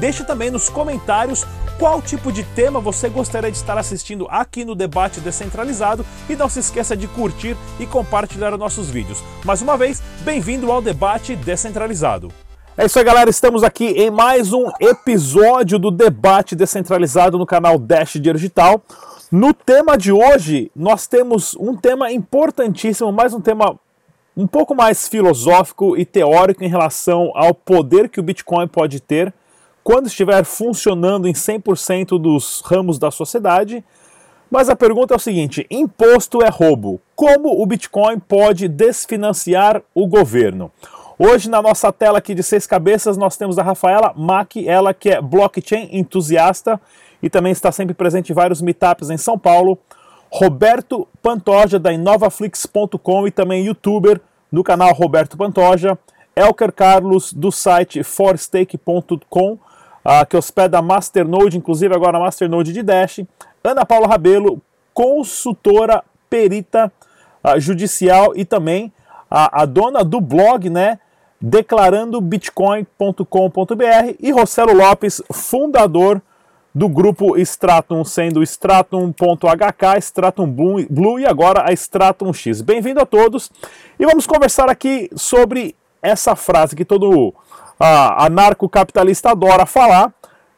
Deixe também nos comentários qual tipo de tema você gostaria de estar assistindo aqui no Debate Descentralizado e não se esqueça de curtir e compartilhar nossos vídeos. Mais uma vez, bem-vindo ao Debate Descentralizado. É isso aí, galera. Estamos aqui em mais um episódio do Debate Descentralizado no canal Dash Digital. No tema de hoje, nós temos um tema importantíssimo, mais um tema um pouco mais filosófico e teórico em relação ao poder que o Bitcoin pode ter quando estiver funcionando em 100% dos ramos da sociedade. Mas a pergunta é o seguinte: imposto é roubo. Como o Bitcoin pode desfinanciar o governo? Hoje, na nossa tela aqui de seis cabeças, nós temos a Rafaela Mack, ela que é blockchain entusiasta e também está sempre presente em vários meetups em São Paulo. Roberto Pantoja, da inovaflix.com e também youtuber no canal Roberto Pantoja. Elker Carlos, do site forstake.com uh, que hospeda a Masternode, inclusive agora a Masternode de Dash. Ana Paula Rabelo, consultora perita uh, judicial e também a, a, dona do blog, né? Declarando Bitcoin.com.br e Rossello Lopes, fundador do grupo Stratum, sendo Stratum.hk, Stratum Blue e agora a Stratum X. Bem-vindo a todos e vamos conversar aqui sobre essa frase que todo a anarcocapitalista adora falar,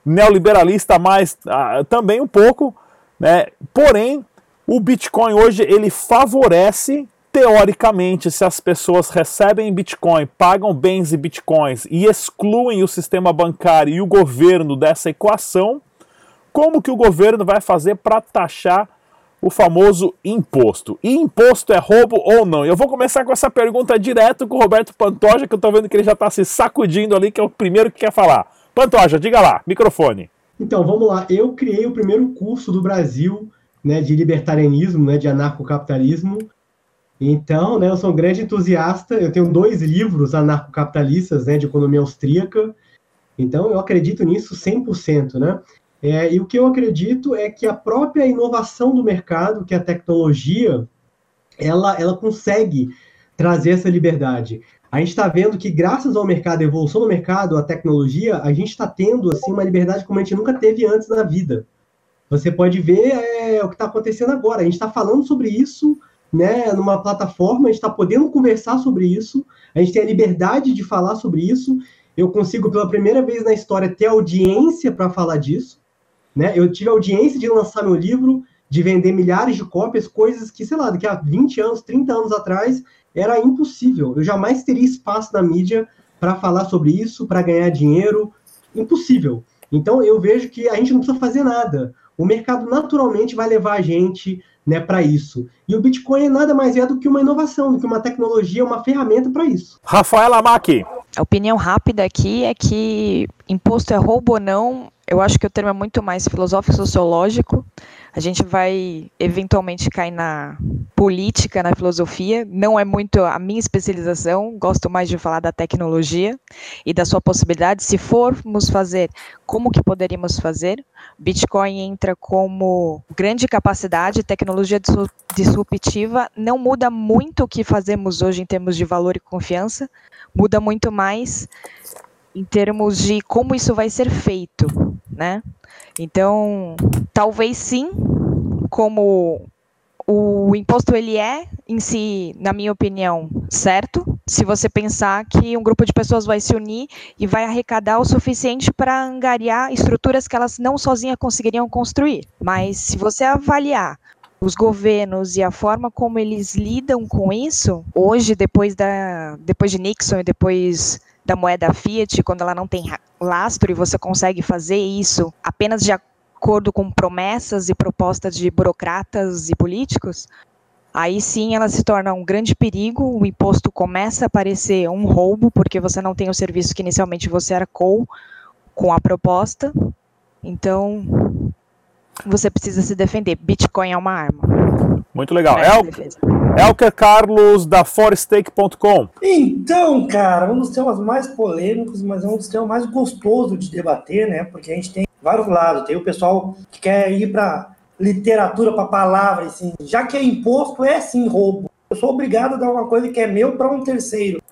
neoliberalista mais ah, também um pouco, né? Porém, o Bitcoin hoje ele favorece teoricamente se as pessoas recebem Bitcoin, pagam bens e Bitcoins e excluem o sistema bancário e o governo dessa equação, como que o governo vai fazer para taxar o famoso imposto. E imposto é roubo ou não? Eu vou começar com essa pergunta direto com o Roberto Pantoja, que eu estou vendo que ele já está se sacudindo ali, que é o primeiro que quer falar. Pantoja, diga lá, microfone. Então, vamos lá. Eu criei o primeiro curso do Brasil né, de libertarianismo, né, de anarcocapitalismo. Então, né, eu sou um grande entusiasta. Eu tenho dois livros anarcocapitalistas né, de economia austríaca. Então, eu acredito nisso 100%. Né? É, e o que eu acredito é que a própria inovação do mercado, que é a tecnologia, ela, ela consegue trazer essa liberdade. A gente está vendo que, graças ao mercado, a evolução do mercado, a tecnologia, a gente está tendo assim, uma liberdade como a gente nunca teve antes na vida. Você pode ver é, o que está acontecendo agora. A gente está falando sobre isso né, numa plataforma, a gente está podendo conversar sobre isso, a gente tem a liberdade de falar sobre isso. Eu consigo, pela primeira vez na história, ter audiência para falar disso. Né? Eu tive a audiência de lançar meu livro, de vender milhares de cópias, coisas que, sei lá, daqui a 20 anos, 30 anos atrás, era impossível. Eu jamais teria espaço na mídia para falar sobre isso, para ganhar dinheiro. Impossível. Então, eu vejo que a gente não precisa fazer nada. O mercado naturalmente vai levar a gente né, para isso. E o Bitcoin é nada mais é do que uma inovação, do que uma tecnologia, uma ferramenta para isso. Rafaela Mack. A opinião rápida aqui é que imposto é roubo ou não, eu acho que o termo é muito mais filosófico sociológico. A gente vai eventualmente cair na política, na filosofia. Não é muito a minha especialização, gosto mais de falar da tecnologia e da sua possibilidade. Se formos fazer, como que poderíamos fazer? Bitcoin entra como grande capacidade, tecnologia disruptiva, não muda muito o que fazemos hoje em termos de valor e confiança, muda muito mais em termos de como isso vai ser feito, né? Então, talvez sim, como o imposto ele é em si, na minha opinião, certo, se você pensar que um grupo de pessoas vai se unir e vai arrecadar o suficiente para angariar estruturas que elas não sozinhas conseguiriam construir. Mas se você avaliar os governos e a forma como eles lidam com isso, hoje, depois, da, depois de Nixon e depois da moeda fiat, quando ela não tem lastro e você consegue fazer isso apenas de acordo com promessas e propostas de burocratas e políticos, aí sim ela se torna um grande perigo, o imposto começa a parecer um roubo, porque você não tem o serviço que inicialmente você arcou com a proposta. Então, você precisa se defender. Bitcoin é uma arma. Muito legal. É, o, Elker Carlos, da forestake.com. Então, cara, um dos temas mais polêmicos, mas é um dos temas mais gostosos de debater, né? Porque a gente tem vários lados. Tem o pessoal que quer ir para literatura, para palavra, assim. Já que é imposto, é sim roubo. Eu sou obrigado a dar uma coisa que é meu para um terceiro.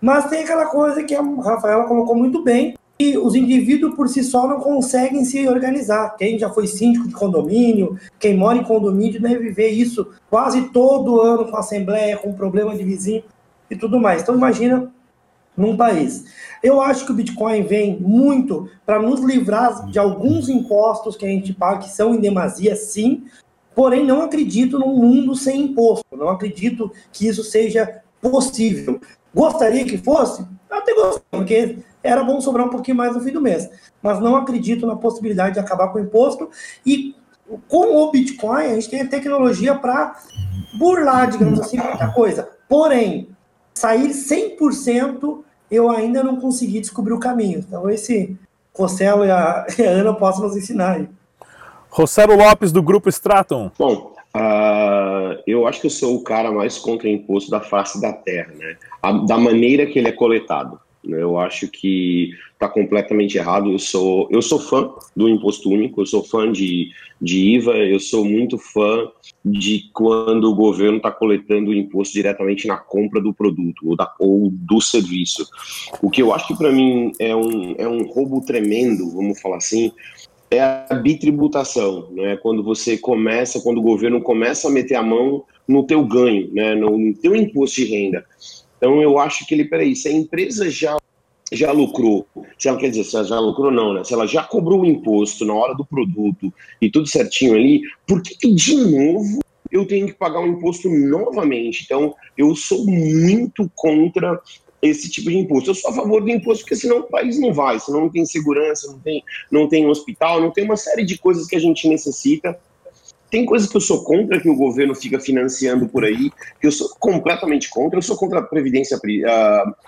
Mas tem aquela coisa que a Rafaela colocou muito bem, e os indivíduos por si só não conseguem se organizar. Quem já foi síndico de condomínio, quem mora em condomínio, deve viver isso quase todo ano com assembleia, com problema de vizinho e tudo mais. Então imagina num país. Eu acho que o Bitcoin vem muito para nos livrar de alguns impostos que a gente paga, que são em demasia, sim, porém não acredito num mundo sem imposto, não acredito que isso seja possível. Gostaria que fosse? Até gostaria, porque era bom sobrar um pouquinho mais no fim do mês. Mas não acredito na possibilidade de acabar com o imposto. E com o Bitcoin, a gente tem a tecnologia para burlar, digamos assim, muita coisa. Porém, sair 100%, eu ainda não consegui descobrir o caminho. Então, esse Rossello e a, Ana possam nos ensinar aí. Rossello Lopes, do Grupo Straton. Bom, uh, eu acho que eu sou o cara mais contra imposto da face da terra, né? A, da maneira que ele é coletado. Né? Eu acho que está completamente errado. Eu sou, eu sou fã do imposto único, eu sou fã de, de IVA, eu sou muito fã de quando o governo está coletando o imposto diretamente na compra do produto ou, da, ou do serviço. O que eu acho que para mim é um, é um roubo tremendo, vamos falar assim, é a bitributação, né? Quando você começa, quando o governo começa a meter a mão no teu ganho, né? no, no teu imposto de renda. Então eu acho que ele, peraí, se a empresa já já lucrou, se ela quer dizer, se ela já lucrou não, né? Se ela já cobrou o imposto na hora do produto e tudo certinho ali, por que, que de novo eu tenho que pagar o um imposto novamente? Então, eu sou muito contra esse tipo de imposto. Eu sou a favor do imposto porque senão o país não vai, senão não tem segurança, não tem, não tem hospital, não tem uma série de coisas que a gente necessita tem coisas que eu sou contra que o governo fica financiando por aí, que eu sou completamente contra. Eu sou contra a previdência,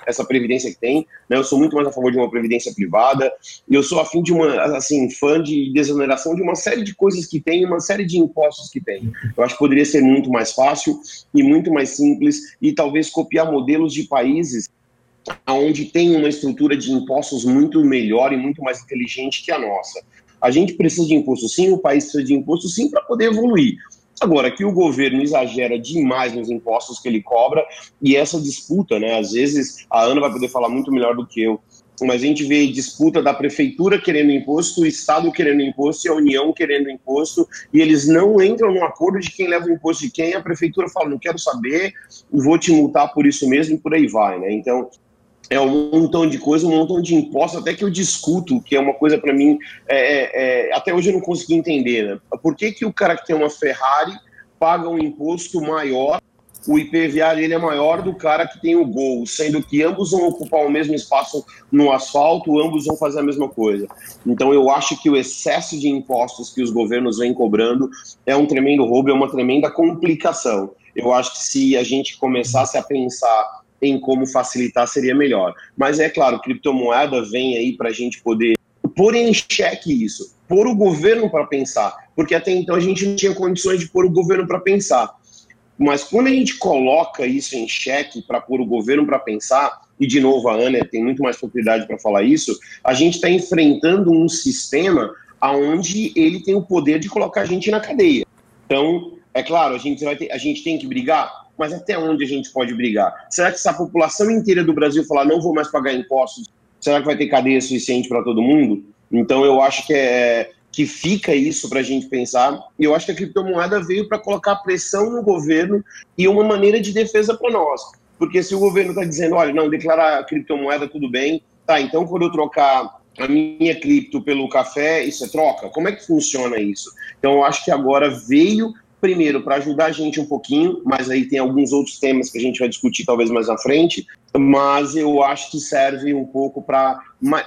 essa previdência que tem. Né? Eu sou muito mais a favor de uma previdência privada. E eu sou afim de uma, assim, fã de desoneração de uma série de coisas que tem, uma série de impostos que tem. Eu acho que poderia ser muito mais fácil e muito mais simples e talvez copiar modelos de países onde tem uma estrutura de impostos muito melhor e muito mais inteligente que a nossa. A gente precisa de imposto sim, o país precisa de imposto sim para poder evoluir. Agora, que o governo exagera demais nos impostos que ele cobra e essa disputa, né? Às vezes a Ana vai poder falar muito melhor do que eu, mas a gente vê disputa da prefeitura querendo imposto, o Estado querendo imposto e a União querendo imposto, e eles não entram no acordo de quem leva o imposto de quem, a prefeitura fala, não quero saber, vou te multar por isso mesmo e por aí vai, né? Então, é um montão de coisa, um montão de impostos, até que eu discuto, que é uma coisa para mim, é, é, é, até hoje eu não consegui entender, né? Por que, que o cara que tem uma Ferrari paga um imposto maior, o IPVA dele é maior do cara que tem o Gol, sendo que ambos vão ocupar o mesmo espaço no asfalto, ambos vão fazer a mesma coisa. Então eu acho que o excesso de impostos que os governos vêm cobrando é um tremendo roubo, é uma tremenda complicação. Eu acho que se a gente começasse a pensar em como facilitar seria melhor. Mas é claro, criptomoeda vem aí para a gente poder pôr em xeque isso, pôr o governo para pensar, porque até então a gente não tinha condições de pôr o governo para pensar. Mas quando a gente coloca isso em xeque para pôr o governo para pensar, e de novo a Ana tem muito mais propriedade para falar isso, a gente está enfrentando um sistema onde ele tem o poder de colocar a gente na cadeia. Então, é claro, a gente, vai ter, a gente tem que brigar? Mas até onde a gente pode brigar? Será que se a população inteira do Brasil falar não vou mais pagar impostos, será que vai ter cadeia suficiente para todo mundo? Então eu acho que é que fica isso para a gente pensar. E eu acho que a criptomoeda veio para colocar pressão no governo e uma maneira de defesa para nós. Porque se o governo está dizendo, olha, não, declarar a criptomoeda tudo bem, tá, então quando eu trocar a minha cripto pelo café, isso é troca? Como é que funciona isso? Então eu acho que agora veio primeiro, para ajudar a gente um pouquinho, mas aí tem alguns outros temas que a gente vai discutir talvez mais na frente, mas eu acho que serve um pouco para,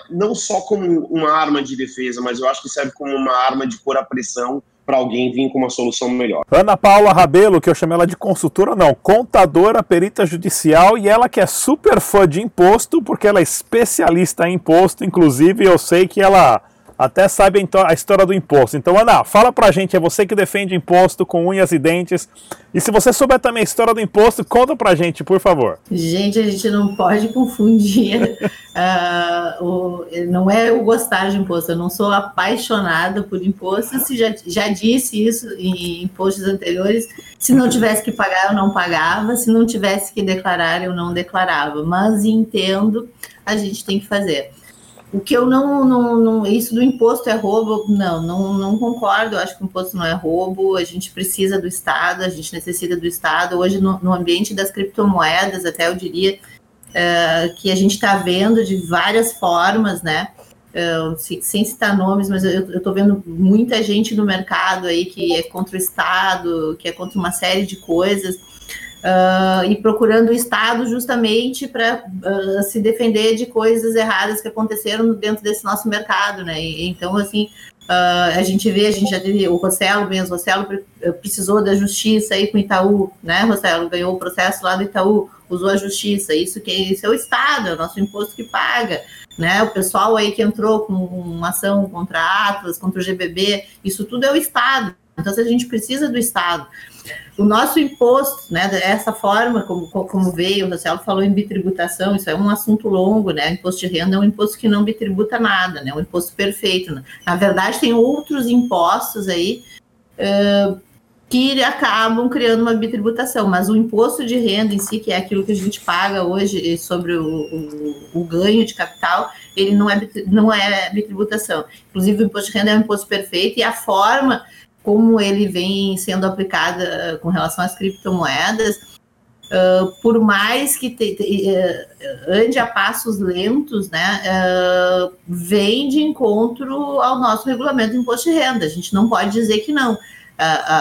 não só como uma arma de defesa, mas eu acho que serve como uma arma de pôr a pressão para alguém vir com uma solução melhor. Ana Paula Rabelo, que eu chamei ela de consultora, não, contadora, perita judicial, e ela que é super fã de imposto, porque ela é especialista em imposto, inclusive eu sei que ela até sabe a história do imposto. Então, Ana, fala pra gente, é você que defende imposto com unhas e dentes. E se você souber também a história do imposto, conta pra gente, por favor. Gente, a gente não pode confundir. uh, o, não é o gostar de imposto, eu não sou apaixonada por imposto. Se já, já disse isso em impostos anteriores. Se não tivesse que pagar, eu não pagava. Se não tivesse que declarar, eu não declarava. Mas entendo, a gente tem que fazer. O que eu não, não, não, Isso do imposto é roubo, não, não, não concordo. Eu acho que o imposto não é roubo. A gente precisa do Estado, a gente necessita do Estado. Hoje, no, no ambiente das criptomoedas, até eu diria uh, que a gente está vendo de várias formas, né? Uh, sem, sem, citar nomes, mas eu estou vendo muita gente no mercado aí que é contra o Estado, que é contra uma série de coisas uh, e procurando o Estado justamente para uh, ah, se defender de coisas erradas que aconteceram dentro desse nosso mercado, né? E, então, assim, uh, a gente vê, a gente já teve o Rossello mesmo, o Rossello precisou da justiça aí com o Itaú, né? Rossello ganhou o processo lá do Itaú, usou a justiça, isso que isso é o Estado, é o nosso imposto que paga, né? O pessoal aí que entrou com uma ação contra a Atlas, contra o GBB, isso tudo é o Estado. Então, a gente precisa do Estado. O nosso imposto, né, dessa forma, como, como veio, o Marcelo falou em bitributação, isso é um assunto longo, né? O imposto de renda é um imposto que não bitributa nada, né? Um imposto perfeito. Né? Na verdade, tem outros impostos aí uh, que acabam criando uma bitributação, mas o imposto de renda em si, que é aquilo que a gente paga hoje sobre o, o, o ganho de capital, ele não é, não é bitributação. Inclusive, o imposto de renda é um imposto perfeito e a forma como ele vem sendo aplicado eh, com relação às criptomoedas, uh, por mais que te, te, uh, ande a passos lentos, né, uh, vem de encontro ao nosso regulamento de imposto de renda. A gente não pode dizer que não.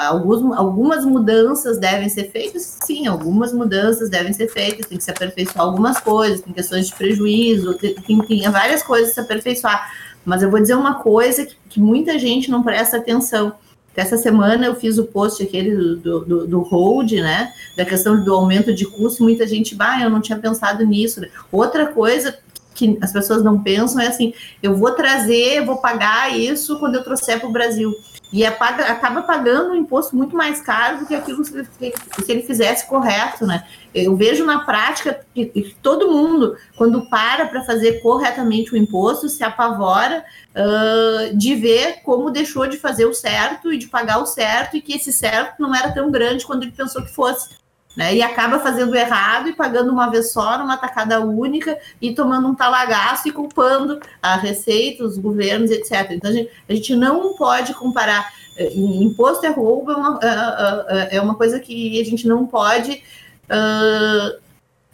Alguns, algumas mudanças devem ser feitas, sim, algumas mudanças devem ser feitas, tem que se aperfeiçoar algumas coisas, tem questões de prejuízo, tem, tem, tem várias coisas a se aperfeiçoar. Mas eu vou dizer uma coisa que, que muita gente não presta atenção essa semana eu fiz o post aquele do, do, do hold, né? Da questão do aumento de custo, muita gente, bah, eu não tinha pensado nisso. Outra coisa que as pessoas não pensam é assim: eu vou trazer, vou pagar isso quando eu trouxer para o Brasil e é acaba pagando um imposto muito mais caro do que aquilo se, se ele fizesse correto, né? Eu vejo na prática que, que todo mundo, quando para para fazer corretamente o imposto, se apavora uh, de ver como deixou de fazer o certo e de pagar o certo e que esse certo não era tão grande quando ele pensou que fosse. Né, e acaba fazendo errado e pagando uma vez só, numa tacada única, e tomando um talagaço e culpando a Receita, os governos, etc. Então, a gente, a gente não pode comparar. Eh, imposto é roubo, é uma, é, é, é uma coisa que a gente não pode uh,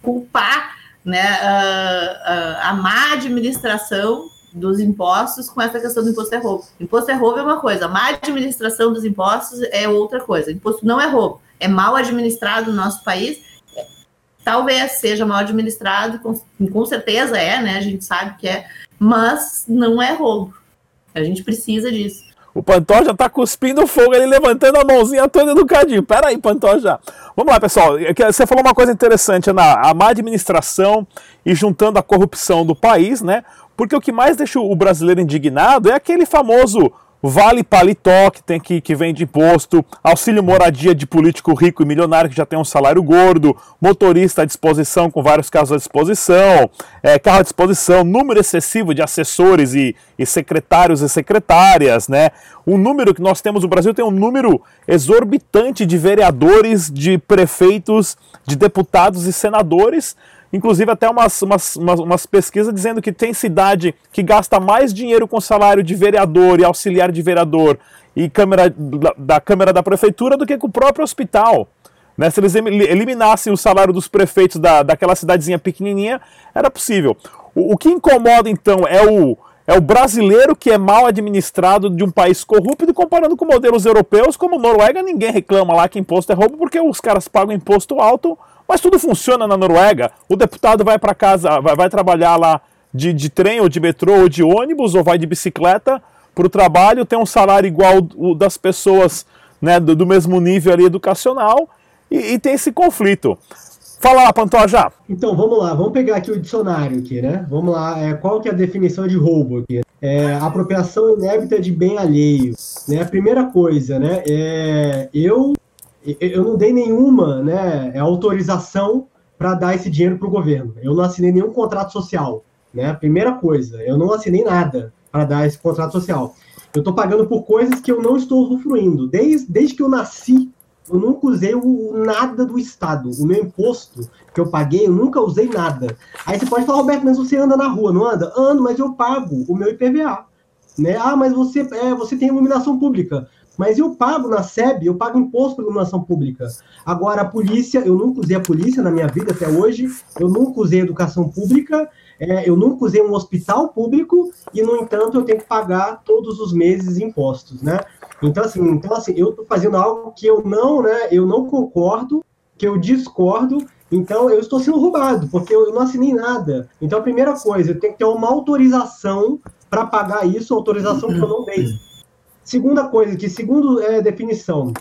culpar né, uh, a má administração dos impostos com essa questão do imposto é roubo. Imposto é roubo é uma coisa, má administração dos impostos é outra coisa. Imposto não é roubo é mal administrado no nosso país, talvez seja mal administrado, com, com certeza é, né? A gente sabe que é, mas não é roubo. A gente precisa disso. O Pantoja tá cuspindo fogo ali, levantando a mãozinha toda educadinho. Pera aí, Pantoja. Vamos lá, pessoal. É você falou uma coisa interessante, Ana. A má administração e juntando a corrupção do país, né? Porque o que mais deixa o brasileiro indignado é aquele famoso Vale paletó que tem que, que vem de imposto, auxílio moradia de político rico e milionário que já tem um salário gordo, motorista à disposição com vários carros à disposição, é, carro à disposição, número excessivo de assessores e, e secretários e secretárias, né? O número que nós temos no Brasil tem um número exorbitante de vereadores, de prefeitos, de deputados e senadores inclusive até umas, umas, umas, umas, pesquisas dizendo que tem cidade que gasta mais dinheiro com salário de vereador e auxiliar de vereador e câmera da, da Câmara da Prefeitura do que com o próprio hospital. Né? Se eles eliminassem o salário dos prefeitos da, daquela cidadezinha pequenininha, era possível. O, o que incomoda então é o, é o brasileiro que é mal administrado de um país corrupto, comparando com modelos europeus, como Noruega, ninguém reclama lá que imposto é roubo, porque os caras pagam imposto alto mas tudo funciona na Noruega. O deputado vai para casa, vai, vai, trabalhar lá de, de trem ou de metrô ou de ônibus ou vai de bicicleta para o trabalho, tem um salário igual o das pessoas né, do, do mesmo nível ali educacional e, e tem esse conflito. Fala lá, Pantoja. Então, vamos lá, vamos pegar aqui o dicionário aqui, né? Vamos lá, é, qual que é a definição de roubo aqui? é, apropriação inébita de bem alheio. Né? A primeira coisa, né, é, eu, eu não dei nenhuma né, autorização para dar esse dinheiro para o governo. Eu não assinei nenhum contrato social. Né? Primeira coisa, eu não assinei nada para dar esse contrato social. Eu estou pagando por coisas que eu não estou usufruindo. Desde, desde que eu nasci, eu nunca usei o, nada do Estado. O meu imposto que eu paguei, eu nunca usei nada. Aí você pode falar, Roberto, mas você anda na rua, não anda? Ando, mas eu pago o meu IPVA. Né? Ah, mas você, é, você tem iluminação pública. Mas eu pago na SEB, eu pago imposto por iluminação pública. Agora, a polícia, eu nunca usei a polícia na minha vida até hoje, eu nunca usei educação pública, é, eu nunca usei um hospital público e, no entanto, eu tenho que pagar todos os meses impostos, né? Então, assim, então, assim eu estou fazendo algo que eu não, né, eu não concordo, que eu discordo, então eu estou sendo roubado, porque eu não assinei nada. Então, a primeira coisa, eu tenho que ter uma autorização para pagar isso, autorização que eu não dei. Segunda coisa, que segundo é, definição,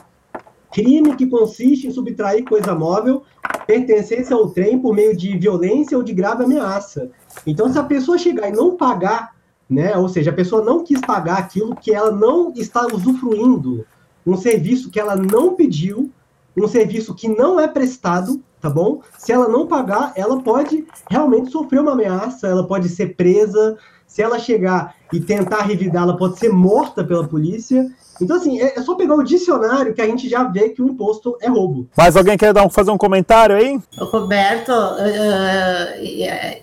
crime que consiste em subtrair coisa móvel pertencesse ao trem por meio de violência ou de grave ameaça. Então, se a pessoa chegar e não pagar, né, ou seja, a pessoa não quis pagar aquilo que ela não está usufruindo, um serviço que ela não pediu, um serviço que não é prestado, tá bom? Se ela não pagar, ela pode realmente sofrer uma ameaça, ela pode ser presa, se ela chegar e tentar revidar, ela pode ser morta pela polícia. Então, assim, é, é, só pegar o dicionário que a gente já vê que o imposto é roubo. Mas alguém quer dar um, fazer um comentário aí? Roberto, uh,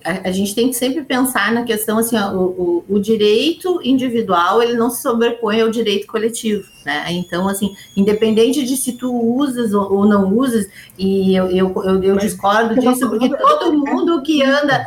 a, a, gente tem que sempre pensar na questão, assim, ó, o, o, o, direito individual, ele não se sobrepõe ao direito coletivo, né? Então, assim, independente de se tu usas ou, ou não usas, e eu, eu, eu, eu discordo disso, porque todo mundo que anda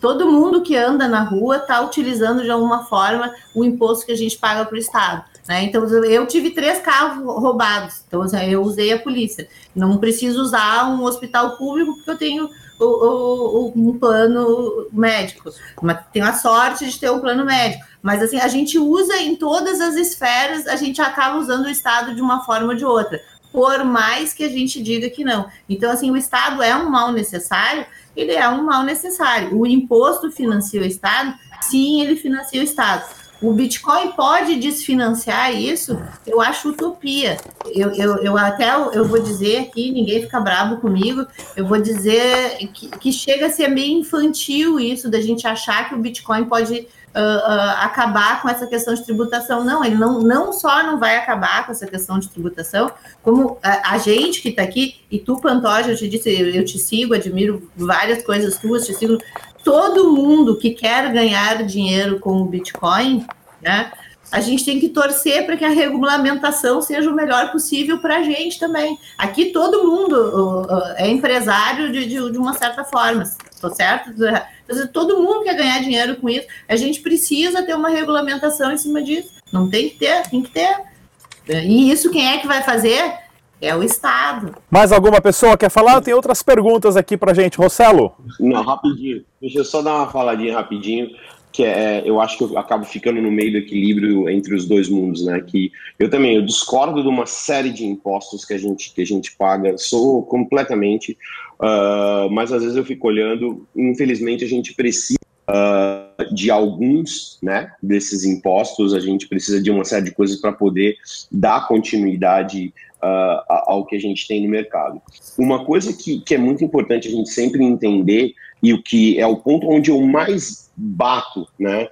todo mundo que anda na rua está utilizando de alguma forma o imposto que a gente paga para o Estado. Né? Então, eu tive três carros roubados, então assim, eu usei a polícia. Não preciso usar um hospital público porque eu tenho o, o, um plano médico. Mas tenho a sorte de ter um plano médico. Mas assim, a gente usa em todas as esferas, a gente acaba usando o Estado de uma forma ou de outra. Por mais que a gente diga que não. Então, assim, o Estado é um mal necessário, ele é um mal necessário. O imposto financia o Estado? Sim, ele financia o Estado. O Bitcoin pode desfinanciar isso? Eu acho utopia. Eu, eu, eu até eu vou dizer aqui, ninguém fica bravo comigo, eu vou dizer que, que chega a ser meio infantil isso da gente achar que o Bitcoin pode Uh, acabar com essa questão de tributação. Não, ele não, não só não vai acabar com essa questão de tributação, como a, a gente que está aqui, e tu, Pantoja, eu te disse, eu, eu, te sigo, admiro várias coisas tuas, te sigo. Todo mundo que quer ganhar dinheiro com o Bitcoin, né? A gente tem que torcer para que a regulamentação seja o melhor possível para a gente também. Aqui todo mundo é empresário de, de, de uma certa forma, tô certo? Todo mundo quer ganhar dinheiro com isso. A gente precisa ter uma regulamentação em cima disso. Não tem que ter, tem que ter. E isso quem é que vai fazer? É o Estado. Mais alguma pessoa quer falar? Tem outras perguntas aqui para gente. Rossello? Não, rapidinho. Deixa eu só dar uma faladinha rapidinho que é, eu acho que eu acabo ficando no meio do equilíbrio entre os dois mundos, né? Que eu também eu discordo de uma série de impostos que a gente que a gente paga, sou completamente, uh, mas às vezes eu fico olhando, infelizmente a gente precisa uh, de alguns, né? Desses impostos, a gente precisa de uma série de coisas para poder dar continuidade uh, ao que a gente tem no mercado. Uma coisa que, que é muito importante a gente sempre entender e o que é o ponto onde eu mais bato, né?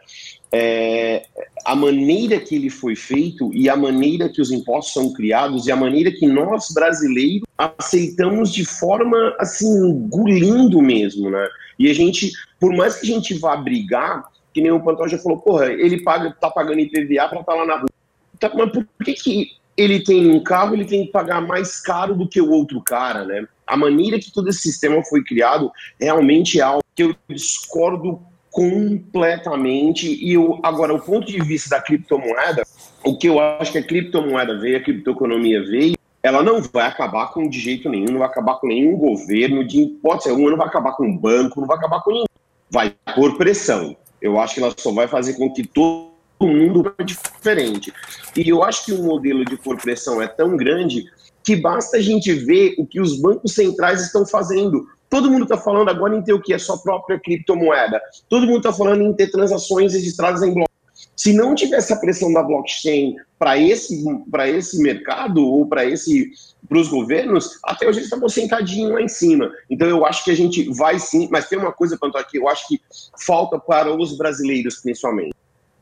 É a maneira que ele foi feito e a maneira que os impostos são criados e a maneira que nós brasileiros aceitamos de forma assim engolindo mesmo, né? E a gente, por mais que a gente vá brigar, que nem o Pantoja falou, porra, ele paga, tá pagando IPVA para estar tá lá na rua. Tá, mas por que, que ele tem um carro, ele tem que pagar mais caro do que o outro cara, né? A maneira que todo esse sistema foi criado realmente é algo que eu discordo completamente. E eu, agora, o ponto de vista da criptomoeda, o que eu acho que a criptomoeda veio, a criptoeconomia veio, ela não vai acabar com de jeito nenhum, não vai acabar com nenhum governo, de hipótese alguma, não vai acabar com um banco, não vai acabar com ninguém. Vai por pressão. Eu acho que ela só vai fazer com que todo mundo é diferente. E eu acho que o modelo de por pressão é tão grande que basta a gente ver o que os bancos centrais estão fazendo. Todo mundo está falando agora em ter o que? A sua própria criptomoeda. Todo mundo está falando em ter transações registradas em bloco. Se não tivesse a pressão da blockchain para esse, esse mercado ou para esse para os governos, até hoje eles estavam sentadinhos lá em cima. Então eu acho que a gente vai sim, mas tem uma coisa, Panto, aqui, eu acho que falta para os brasileiros, principalmente,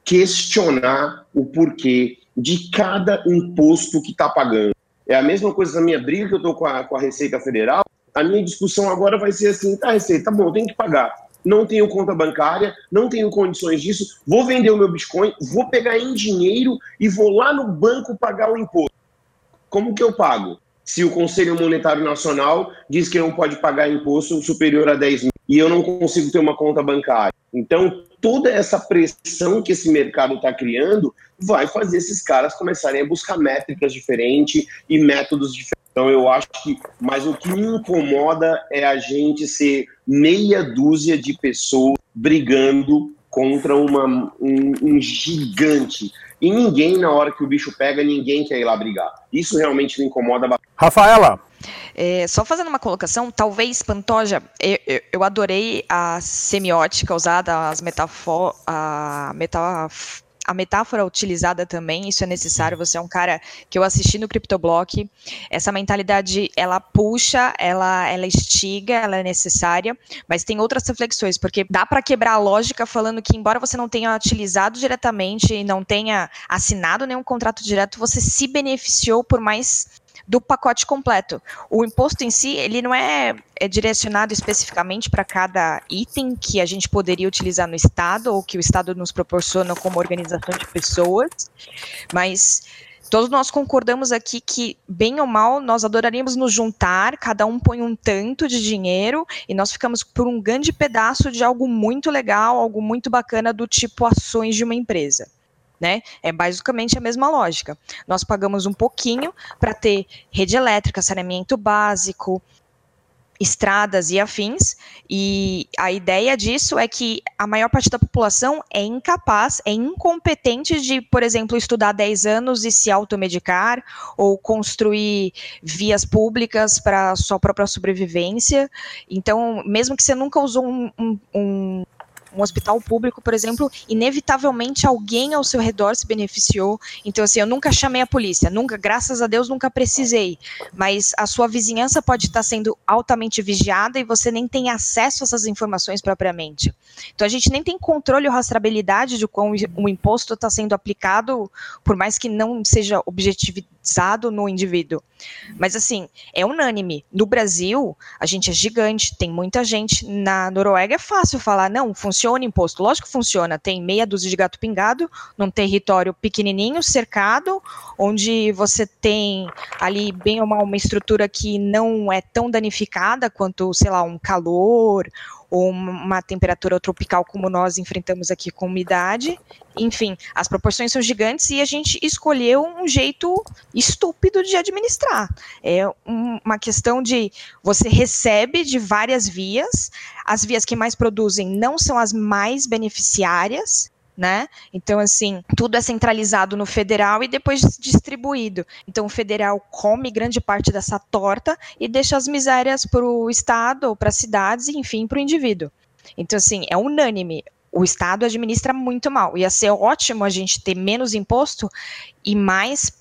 questionar o porquê de cada imposto que está pagando. É a mesma coisa da minha briga que eu estou com a, com a Receita Federal. A minha discussão agora vai ser assim, tá, Receita, tá bom, tenho que pagar não tenho conta bancária, não tenho condições disso, vou vender o meu Bitcoin, vou pegar em dinheiro e vou lá no banco pagar o imposto. Como que eu pago? Se o Conselho Monetário Nacional diz que não pode pagar imposto superior a 10 mil e eu não consigo ter uma conta bancária. Então, toda essa pressão que esse mercado está criando vai fazer esses caras começarem a buscar métricas diferentes e métodos diferentes. Então eu acho que, mas o que me incomoda é a gente ser meia dúzia de pessoas brigando contra uma, um, um gigante. E ninguém, na hora que o bicho pega, ninguém quer ir lá brigar. Isso realmente me incomoda bastante. Rafaela, é, só fazendo uma colocação, talvez, Pantoja, eu, eu, adorei a semiótica usada, as metafor, a, metaf a metáfora utilizada também, isso é necessário. Você é um cara que eu assisti no CryptoBlock. Essa mentalidade, ela puxa, ela, ela estiga, ela é necessária, mas tem outras reflexões, porque dá para quebrar a lógica falando que, embora você não tenha utilizado diretamente e não tenha assinado nenhum contrato direto, você se beneficiou por mais do pacote completo. O imposto em si, ele não é, é direcionado especificamente para cada item que a gente poderia utilizar no Estado ou que o Estado nos proporciona como organização de pessoas, mas todos nós concordamos aqui que, bem ou mal, nós adoraríamos nos juntar, cada um põe um tanto de dinheiro e nós ficamos por um grande pedaço de algo muito legal, algo muito bacana do tipo ações de uma empresa né? É basicamente a mesma lógica. Nós pagamos um pouquinho para ter rede elétrica, saneamento básico, estradas e afins, e a ideia disso é que a maior parte da população é incapaz, é incompetente de, por exemplo, estudar 10 anos e se automedicar, ou construir vias públicas para sua própria sobrevivência. Então, mesmo que você nunca usou um, um, um um hospital público, por exemplo, inevitavelmente alguém ao seu redor se beneficiou. Então, assim, eu nunca chamei a polícia, nunca, graças a Deus, nunca precisei. Mas a sua vizinhança pode estar sendo altamente vigiada e você nem tem acesso a essas informações propriamente. Então, a gente nem tem controle ou rastreabilidade de como o imposto está sendo aplicado, por mais que não seja objetivizado no indivíduo. Mas, assim, é unânime. No Brasil, a gente é gigante, tem muita gente. Na Noruega é fácil falar, não, funciona funciona imposto? Lógico que funciona. Tem meia dúzia de gato pingado num território pequenininho, cercado, onde você tem ali bem ou mal uma estrutura que não é tão danificada quanto, sei lá, um calor ou uma temperatura tropical como nós enfrentamos aqui com umidade. Enfim, as proporções são gigantes e a gente escolheu um jeito estúpido de administrar. É uma questão de você recebe de várias vias, as vias que mais produzem não são as mais beneficiárias, né? Então, assim, tudo é centralizado no federal e depois distribuído. Então, o federal come grande parte dessa torta e deixa as misérias para o Estado ou para as cidades e, enfim, para o indivíduo. Então, assim, é unânime. O Estado administra muito mal. Ia ser ótimo a gente ter menos imposto e mais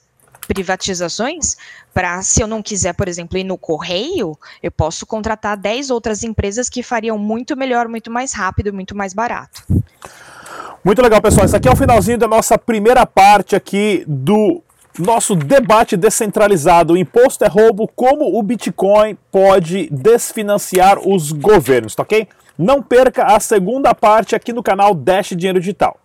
privatizações para, se eu não quiser, por exemplo, ir no correio, eu posso contratar 10 outras empresas que fariam muito melhor, muito mais rápido, muito mais barato. Muito legal, pessoal. Esse aqui é o finalzinho da nossa primeira parte aqui do nosso debate descentralizado. Imposto é roubo, como o Bitcoin pode desfinanciar os governos, tá ok? Não perca a segunda parte aqui no canal Dash Dinheiro Digital.